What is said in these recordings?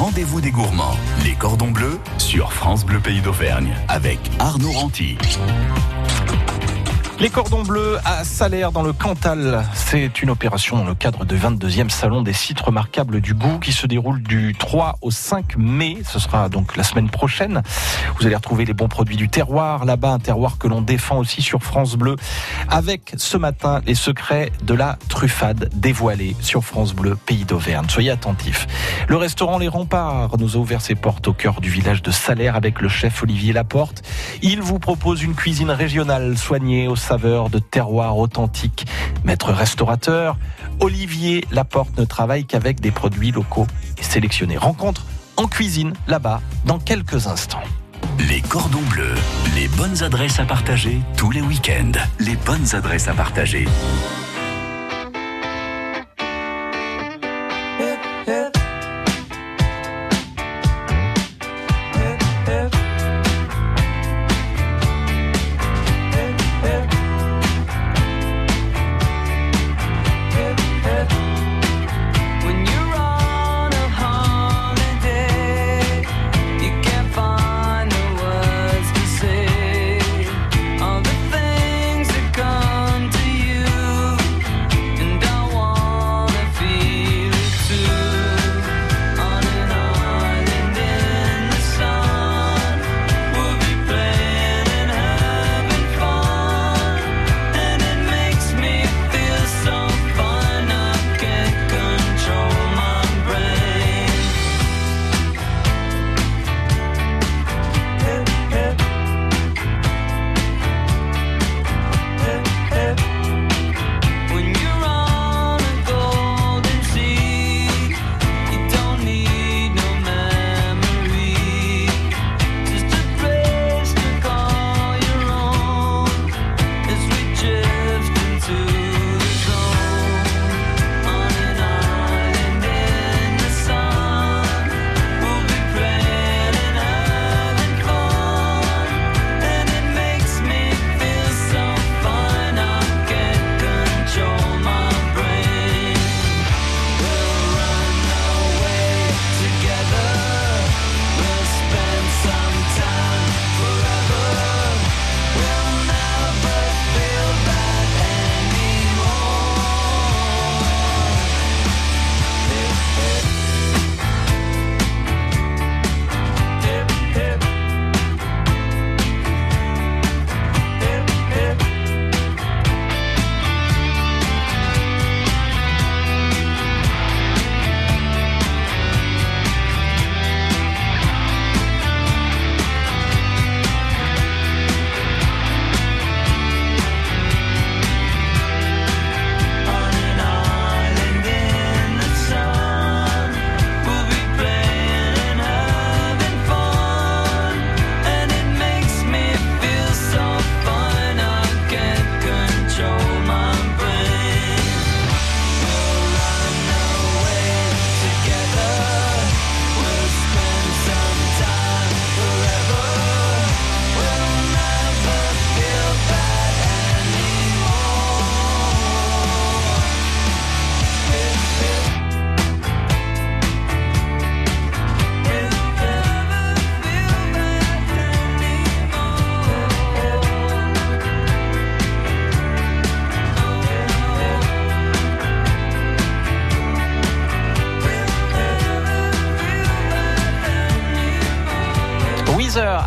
rendez-vous des gourmands, les cordons bleus sur France Bleu Pays d'Auvergne avec Arnaud Ranty. Les cordons bleus à Salaire dans le Cantal, c'est une opération dans le cadre du 22e salon des sites remarquables du goût qui se déroule du 3 au 5 mai. Ce sera donc la semaine prochaine. Vous allez retrouver les bons produits du terroir là-bas, un terroir que l'on défend aussi sur France Bleu avec ce matin les secrets de la truffade dévoilés sur France Bleu Pays d'Auvergne. Soyez attentifs. Le restaurant Les Remparts nous a ouvert ses portes au cœur du village de Salaire avec le chef Olivier Laporte. Il vous propose une cuisine régionale soignée au de terroir authentique. Maître restaurateur, Olivier Laporte ne travaille qu'avec des produits locaux et sélectionnés. Rencontre en cuisine là-bas dans quelques instants. Les cordons bleus, les bonnes adresses à partager tous les week-ends. Les bonnes adresses à partager.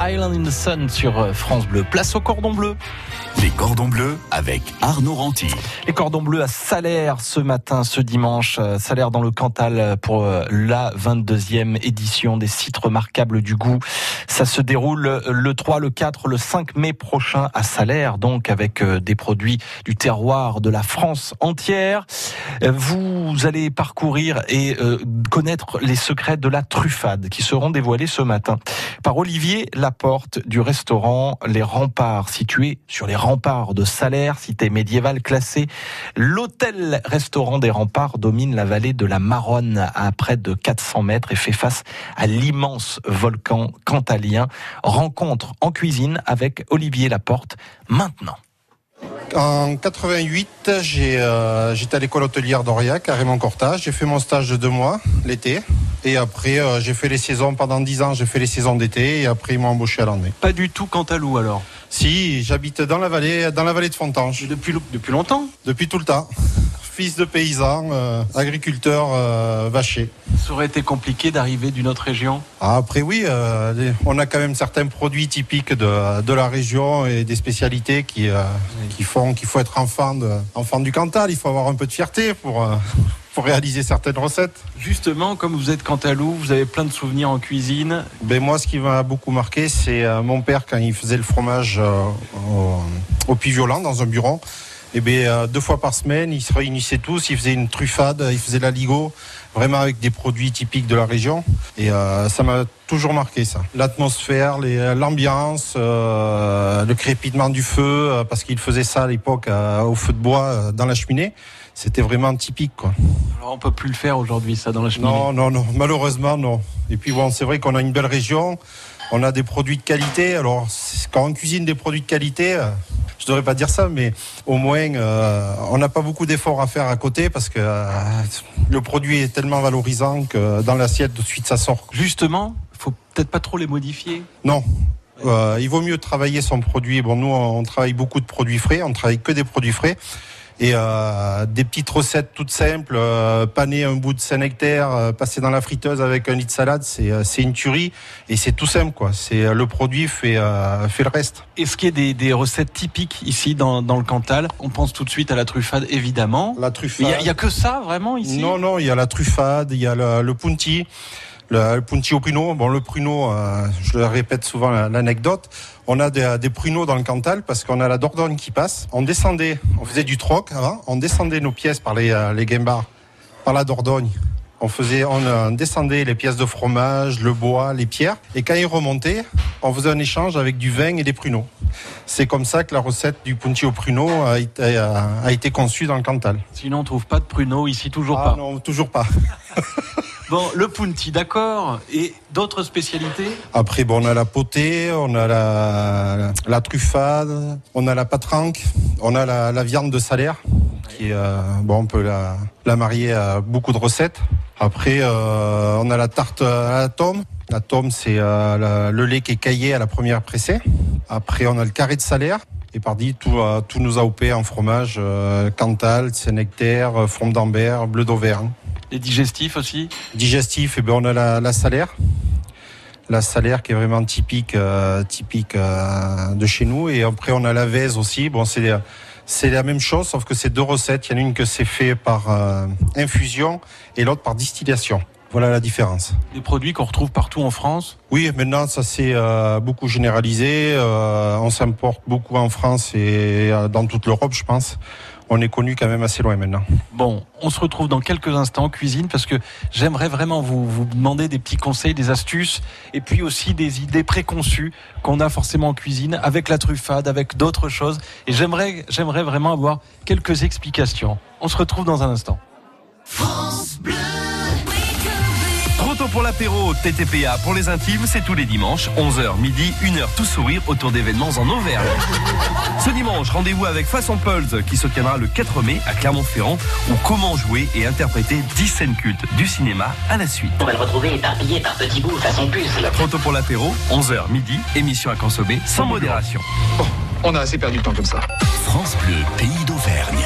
Island in the Sun sur euh, France Bleu. Place au cordon bleu. Les cordons bleus avec Arnaud Ranty. Les cordons bleus à Salaire ce matin, ce dimanche. Euh, Salaire dans le Cantal pour euh, la 22e édition des sites remarquables du goût. Ça se déroule le 3, le 4, le 5 mai prochain à Salaire, donc avec des produits du terroir de la France entière. Vous allez parcourir et connaître les secrets de la truffade qui seront dévoilés ce matin par Olivier Laporte du restaurant Les Remparts, situé sur les remparts de Salaire, cité médiévale classée. L'hôtel-restaurant des Remparts domine la vallée de la Maronne à près de 400 mètres et fait face à l'immense volcan cantalien. Rencontre en cuisine avec Olivier Laporte maintenant. En 88, euh, j'étais à l'école hôtelière d'Aurillac, à Raymond Cortage. J'ai fait mon stage de deux mois l'été. Et après, euh, j'ai fait les saisons, pendant dix ans, j'ai fait les saisons d'été. Et après, ils m'ont embauché à l'année. Pas du tout Cantalou alors Si, j'habite dans la vallée, dans la vallée de Fontange. Depuis, depuis longtemps Depuis tout le temps. Fils de paysan, euh, agriculteur vacher. Ça aurait été compliqué d'arriver d'une autre région? Ah, Après, oui, euh, on a quand même certains produits typiques de, de la région et des spécialités qui, euh, qui font qu'il faut être enfant, de, enfant du Cantal. Il faut avoir un peu de fierté pour, euh, pour réaliser certaines recettes. Justement, comme vous êtes Cantalou, vous avez plein de souvenirs en cuisine. Ben moi, ce qui m'a beaucoup marqué, c'est mon père quand il faisait le fromage au, au violent dans un bureau. Et ben euh, deux fois par semaine, ils se réunissaient tous, ils faisaient une truffade, ils faisaient la ligo, vraiment avec des produits typiques de la région. Et euh, ça m'a toujours marqué ça. L'atmosphère, les- l'ambiance, euh, le crépitement du feu, euh, parce qu'ils faisaient ça à l'époque euh, au feu de bois euh, dans la cheminée. C'était vraiment typique, quoi. Alors on peut plus le faire aujourd'hui, ça, dans la cheminée. Non, non, non, malheureusement, non. Et puis bon, c'est vrai qu'on a une belle région, on a des produits de qualité. Alors, quand on cuisine des produits de qualité, euh, je devrais pas dire ça, mais au moins, euh, on n'a pas beaucoup d'efforts à faire à côté parce que euh, le produit est tellement valorisant que dans l'assiette, de suite, ça sort. Justement, faut peut-être pas trop les modifier. Non. Euh, il vaut mieux travailler son produit. Bon, nous, on travaille beaucoup de produits frais. On travaille que des produits frais. Et euh, des petites recettes toutes simples, euh, paner un bout de Saint-Nectaire, euh, passer dans la friteuse avec un lit de salade, c'est euh, c'est une tuerie et c'est tout simple quoi. C'est euh, le produit fait euh, fait le reste. Est-ce qu'il y a des, des recettes typiques ici dans, dans le Cantal? On pense tout de suite à la truffade, évidemment. La truffade. il y y, a que ça, vraiment, ici? Non, non, il y a la truffade, il y a le, le punti, le, le au pruneau. Bon, le pruneau, euh, je le répète souvent la- l'anecdote. On a des, pruneaux dans le Cantal parce qu'on a la Dordogne qui passe. On descendait, on faisait du troc avant, on descendait nos pièces par les, euh, les par la Dordogne. On faisait, on euh, descendait les pièces de fromage, le bois, les pierres. Et quand ils remontaient, on faisait un échange avec du vin et des pruneaux. C'est comme ça que la recette du punti au pruneau a été, a, a été conçue dans le Cantal. Sinon, on trouve pas de pruneaux ici, toujours Ah pas. non, toujours pas. Bon, le punti, d'accord. Et d'autres spécialités? Après, bon, on a la potée, on a la, la truffade, on a la patranque, on a la, la viande de salaire, qui euh, bon, on peut la, la marier à beaucoup de recettes. Après, euh, on a la tarte à la tome. La tome, c'est euh, le lait qui est caillé à la première pressée. Après, on a le carré de salaire. Et pardi, tout, euh, tous nos AOP en fromage, euh, Cantal, Saint-Nectaire, euh, Frombe d'Ambert, Bleu d'Auvergne. Les digestifs aussi Digestif, eh ben, on a la, la salaire. La salaire qui est vraiment typique, euh, typique euh, de chez nous. Et après, on a la vèse aussi. Bon, c'est c'est la même chose, sauf que c'est deux recettes. Il y en a une que c'est fait par euh, infusion et l'autre par distillation. Voilà la différence. Des produits qu'on retrouve partout en France? Oui, maintenant ça s'est euh, beaucoup généralisé. Euh, on s'importe beaucoup en France et dans toute l'Europe, je pense. On est connu quand même assez loin maintenant. Bon, on se retrouve dans quelques instants en cuisine parce que j'aimerais vraiment vous, vous demander des petits conseils, des astuces et puis aussi des idées préconçues qu'on a forcément en cuisine avec la truffade, avec d'autres choses. Et j'aimerais, j'aimerais vraiment avoir quelques explications. On se retrouve dans un instant. Pour l'apéro, TTPA pour les intimes, c'est tous les dimanches, 11h midi, 1h tout sourire autour d'événements en Auvergne. Ce dimanche, rendez-vous avec Façon Pulse qui se tiendra le 4 mai à Clermont-Ferrand où comment jouer et interpréter 10 scènes cultes du cinéma à la suite. On va le retrouver éparpillé par petits bouts façon puzzle. Tôt pour l'apéro, 11h midi, émission à consommer sans modération. On a assez perdu de temps comme ça. France Bleu, pays d'Auvergne.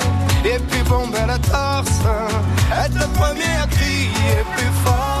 et puis bomber la torse. Être le premier à crier plus fort.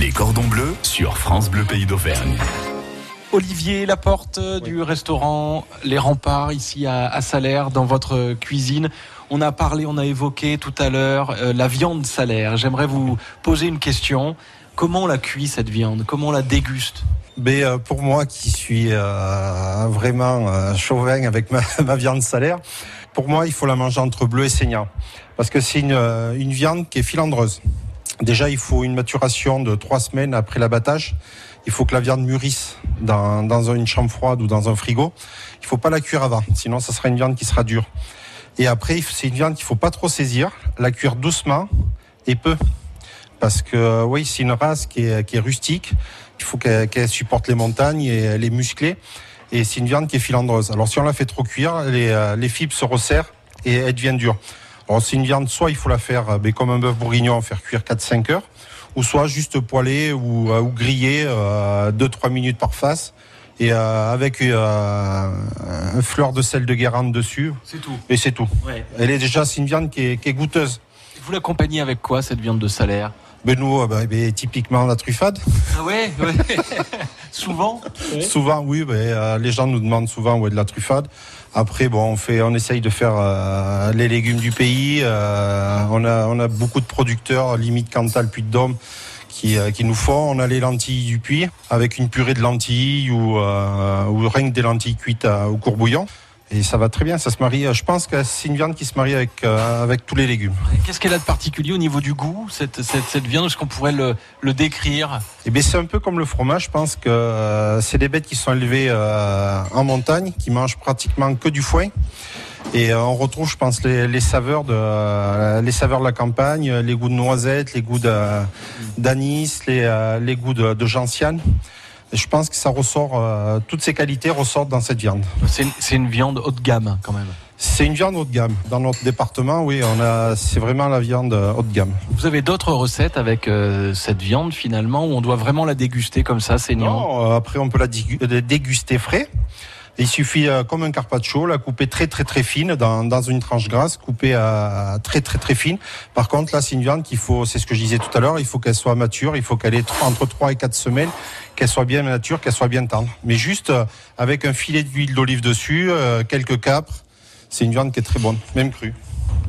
Les cordons bleus sur France Bleu Pays d'Auvergne. Olivier Laporte euh, du restaurant Les Remparts ici à, à Salaire dans votre cuisine. On a parlé, on a évoqué tout à l'heure euh, la viande salaire. J'aimerais vous poser une question. Comment on la cuit cette viande? Comment on la déguste? Mais euh, pour moi qui suis euh, vraiment euh, chauvin avec ma, ma viande salaire, pour moi il faut la manger entre bleu et saignant. Parce que c'est une, euh, une viande qui est filandreuse. Déjà il faut une maturation de trois semaines après l'abattage. Il faut que la viande mûrisse dans, dans une chambre froide ou dans un frigo. Il faut pas la cuire avant, sinon ça sera une viande qui sera dure. Et après, c'est une viande qu'il faut pas trop saisir, la cuire doucement et peu. Parce que euh, oui, c'est une race qui est, qui est rustique. Il faut qu'elle supporte les montagnes et elle est musclée. Et c'est une viande qui est filandreuse. Alors si on la fait trop cuire, les, euh, les fibres se resserrent et elle devient dure. C'est une viande, soit il faut la faire euh, ben, comme un bœuf bourguignon, faire cuire 4-5 heures, ou soit juste poêler ou, euh, ou griller 2-3 minutes par face. Et euh, avec euh, un fleur de sel de Guérande dessus, C'est tout. et c'est tout. Elle est déjà, c'est une viande qui est, qui est goûteuse. Vous l'accompagnez avec quoi cette viande de salaire? Ben nous, euh, ben, ben, typiquement la truffade. Ah ouais, Souvent Souvent, oui, ben, euh, les gens nous demandent souvent où est de la truffade. Après, bon, on fait, on essaye de faire euh, les légumes du pays. euh, on a, on a beaucoup de producteurs, limite Cantal, Puy de Dôme, qui, euh, qui nous font. On a les lentilles du puits avec une purée de lentilles ou, euh, ou rien que des lentilles cuites à- au courbouillon. Et ça va très bien, ça se marie. Je pense que c'est une viande qui se marie avec, euh, avec tous les légumes. Qu'est-ce qu'elle a de particulier au niveau du goût, cette, cette, cette viande? Est-ce qu'on pourrait le, le décrire? Eh bien, c'est un peu comme le fromage. Je pense que euh, c'est des bêtes qui sont élevées euh, en montagne, qui mangent pratiquement que du foin. Et euh, on retrouve, je pense, les, les saveurs de euh, les saveurs de la campagne, les goûts de noisettes, les goûts d'anis, les, euh, les goûts de, de gentiane. Et je pense que ça ressort, euh, toutes ces qualités ressortent dans cette viande. C'est une, c'est une viande haut de gamme quand même. C'est une viande haut de gamme. Dans notre département, oui, on a, c'est vraiment la viande euh, haut de gamme. Vous avez d'autres recettes avec euh, cette viande finalement où on doit vraiment la déguster comme ça, saignant? Non, euh, après on peut la euh, déguster frais. Il suffit, euh, comme un carpaccio, la couper très très très fine dans, dans une tranche grasse, couper à très très très fine. Par contre, là, c'est une viande qu'il faut, c'est ce que je disais tout à l'heure, il faut qu'elle soit mature, il faut qu'elle ait tr- entre 3 et 4 semaines, qu'elle soit bien mature, qu'elle soit bien tendre. Mais juste euh, avec un filet d'huile d'olive dessus, euh, quelques capres, c'est une viande qui est très bonne, même crue.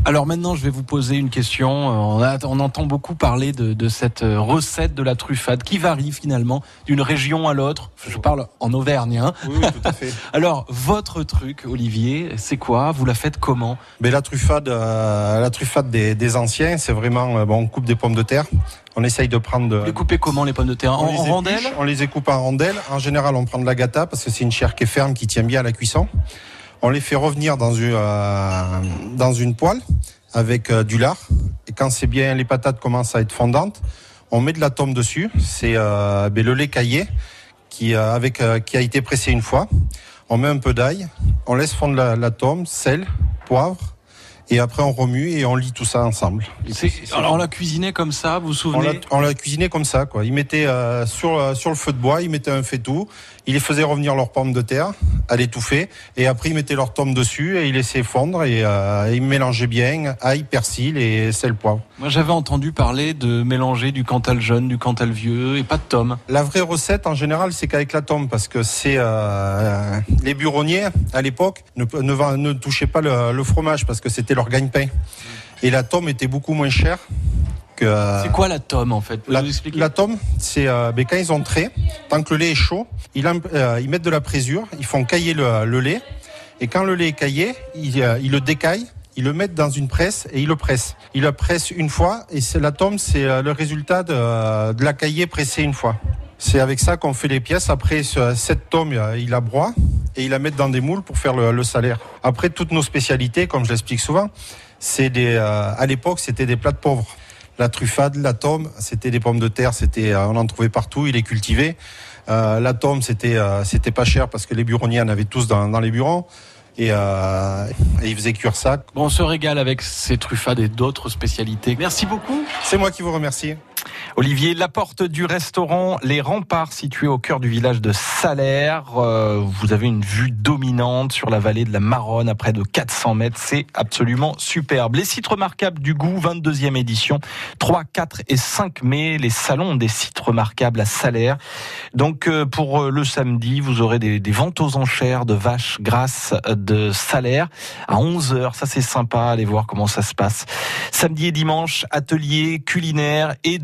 Alors maintenant, je vais vous poser une question. On, a, on entend beaucoup parler de, de, cette recette de la truffade qui varie finalement d'une région à l'autre. Je parle en Auvergne. Hein oui, oui, tout à fait. Alors, votre truc, Olivier, c'est quoi? Vous la faites comment? Mais la truffade, euh, la truffade des, des anciens, c'est vraiment euh, bon. On coupe des pommes de terre. On essaye de prendre. De, Vous les coupez comment les pommes de terre? En, rondelles? On les coupe en rondelles. En général, on prend de la gata parce que c'est une chair qui est ferme, qui tient bien à la cuisson. On les fait revenir dans une euh, poêle avec euh, du lard. Et quand c'est bien, les patates commencent à être fondantes, on met de la tome dessus. C'est euh, ben, le lait caillé qui, a été pressé une fois. On met un peu d'ail, on laisse fondre la, la tome, sel, poivre, et après on remue et on lit tout ça ensemble. Alors on la cuisinait comme ça, vous vous souvenez on l'a cuisiné comme ça, quoi. Ils mettaient euh, sur euh, sur le feu de bois, ils mettaient un faitout, ils les faisaient revenir leurs pommes de terre à l'étouffer, et après ils mettaient leur tome dessus et ils laissaient fondre et euh, ils mélangeaient bien ail, persil et sel, poivre. Moi j'avais entendu parler de mélanger du Cantal jeune, du Cantal vieux et pas de tome. La vraie recette en général, c'est qu'avec la tome, parce que c'est euh, les buronniers à l'époque ne, ne touchaient pas le, le fromage parce que c'était leur gagne-pain. Et la tome était beaucoup moins chère que. euh, C'est quoi la tome en fait? Vous La, nous la tome, c'est euh, ben, quand ils ont trait, tant que le lait est chaud, ils, euh, ils mettent de la présure, ils font cailler le, le lait, et quand le lait est caillé, ils, euh, ils le décaillent, ils le mettent dans une presse et ils le pressent. Ils le pressent une fois, et la tome, c'est le résultat de, de la caillée pressée une fois. C'est avec ça qu'on fait les pièces. Après, ce- cette tome, euh, ils la broient et ils la mettent dans des moules pour faire le, le salaire. Après, toutes nos spécialités, comme je l'explique souvent, c'est des, euh, à l'époque, c'était des plats de pauvres. La truffade, la tome, c'était des pommes de terre, c'était, euh, on en trouvait partout, il est cultivé. Euh, la tome, c'était, euh, c'était pas cher parce que les buronniers en avaient tous dans, dans les bureaux. Et, euh, et ils faisaient cuire ça. Bon, on se régale avec ces truffades et d'autres spécialités. Merci beaucoup. C'est moi qui vous remercie. Olivier, la porte du restaurant Les Remparts, situé au cœur du village de Salaire. Euh, vous avez une vue dominante sur la vallée de la Maronne à près de 400 mètres. C'est absolument superbe. Les sites remarquables du goût, 22e édition, 3, 4 et 5 mai, les salons des sites remarquables à Salaire. Donc euh, pour euh, le samedi, vous aurez des, des ventes aux enchères de vaches grasses de Salaire à 11h. Ça c'est sympa, allez voir comment ça se passe. Samedi et dimanche, atelier culinaire et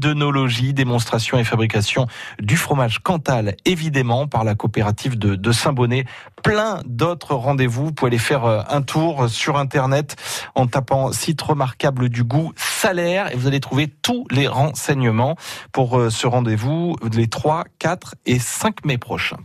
démonstration et fabrication du fromage Cantal, évidemment, par la coopérative de, de Saint-Bonnet. Plein d'autres rendez-vous. Vous pouvez aller faire euh, un tour sur Internet en tapant site remarquable du goût salaire et vous allez trouver tous les renseignements pour euh, ce rendez-vous les 3, 4 et 5 mai prochains.